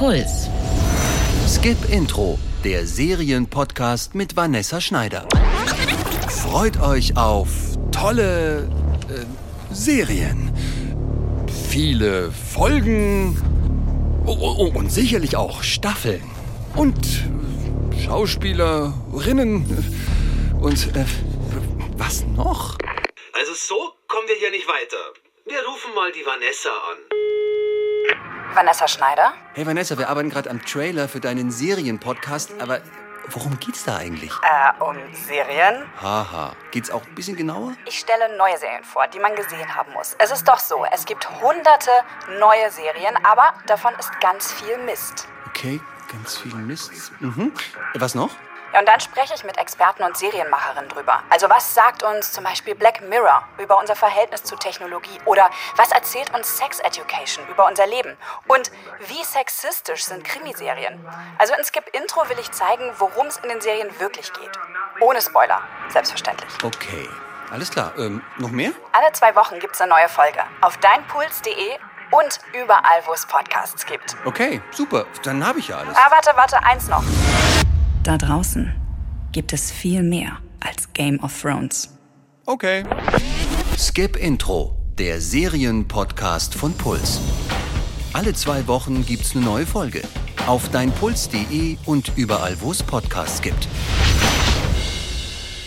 Puls. Skip Intro, der Serienpodcast mit Vanessa Schneider. Freut euch auf tolle äh, Serien, viele Folgen oh, oh, und sicherlich auch Staffeln und äh, Schauspielerinnen und äh, was noch? Also so kommen wir hier nicht weiter. Wir rufen mal die Vanessa an. Vanessa Schneider? Hey Vanessa, wir arbeiten gerade am Trailer für deinen Serienpodcast, aber worum geht's da eigentlich? Äh, um Serien? Haha, geht's auch ein bisschen genauer? Ich stelle neue Serien vor, die man gesehen haben muss. Es ist doch so, es gibt hunderte neue Serien, aber davon ist ganz viel Mist. Okay, ganz viel Mist. Mhm. Was noch? Ja, und dann spreche ich mit Experten und Serienmacherinnen drüber. Also was sagt uns zum Beispiel Black Mirror über unser Verhältnis zu Technologie? Oder was erzählt uns Sex Education über unser Leben? Und wie sexistisch sind Krimiserien? Also in Skip Intro will ich zeigen, worum es in den Serien wirklich geht. Ohne Spoiler, selbstverständlich. Okay, alles klar. Ähm, noch mehr? Alle zwei Wochen gibt es eine neue Folge auf deinpuls.de und überall, wo es Podcasts gibt. Okay, super. Dann habe ich ja alles. Ah, warte, warte, eins noch. Da draußen gibt es viel mehr als Game of Thrones. Okay. Skip Intro, der Serienpodcast von Puls. Alle zwei Wochen gibt's eine neue Folge. Auf deinpuls.de und überall, wo es Podcasts gibt.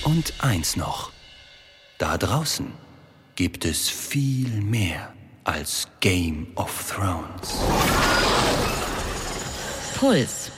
Und eins noch. Da draußen gibt es viel mehr als Game of Thrones. Puls.